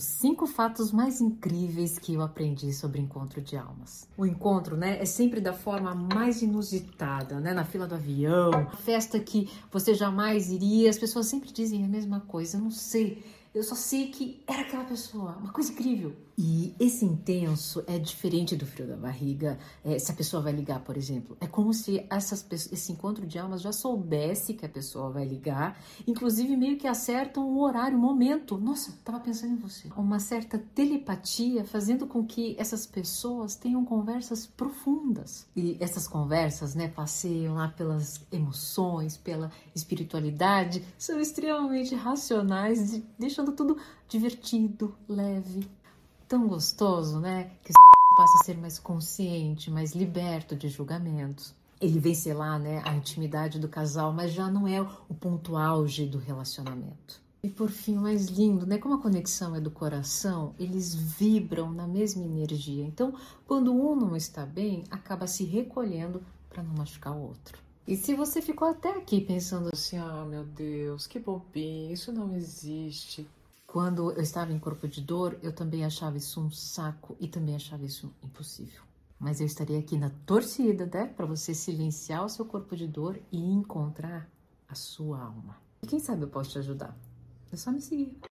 Cinco fatos mais incríveis que eu aprendi sobre encontro de almas. O encontro, né, é sempre da forma mais inusitada, né, na fila do avião, festa que você jamais iria, as pessoas sempre dizem a mesma coisa, eu não sei eu só sei que era aquela pessoa, uma coisa incrível. E esse intenso é diferente do frio da barriga. É, se a pessoa vai ligar, por exemplo, é como se essas, esse encontro de almas já soubesse que a pessoa vai ligar, inclusive meio que acertam o horário, o momento. Nossa, tava pensando em você. Uma certa telepatia fazendo com que essas pessoas tenham conversas profundas. E essas conversas, né, passeiam lá pelas emoções, pela espiritualidade, são extremamente racionais e deixam deixando tudo divertido, leve, tão gostoso, né? Que passa a ser mais consciente, mais liberto de julgamentos. Ele vence lá, né, a intimidade do casal, mas já não é o ponto auge do relacionamento. E por fim, o mais lindo, né? Como a conexão é do coração, eles vibram na mesma energia. Então, quando um não está bem, acaba se recolhendo para não machucar o outro. E se você ficou até aqui pensando assim, ah, meu Deus, que bobinho, isso não existe. Quando eu estava em corpo de dor, eu também achava isso um saco e também achava isso impossível. Mas eu estaria aqui na torcida, né, para você silenciar o seu corpo de dor e encontrar a sua alma. E quem sabe eu posso te ajudar? É só me seguir.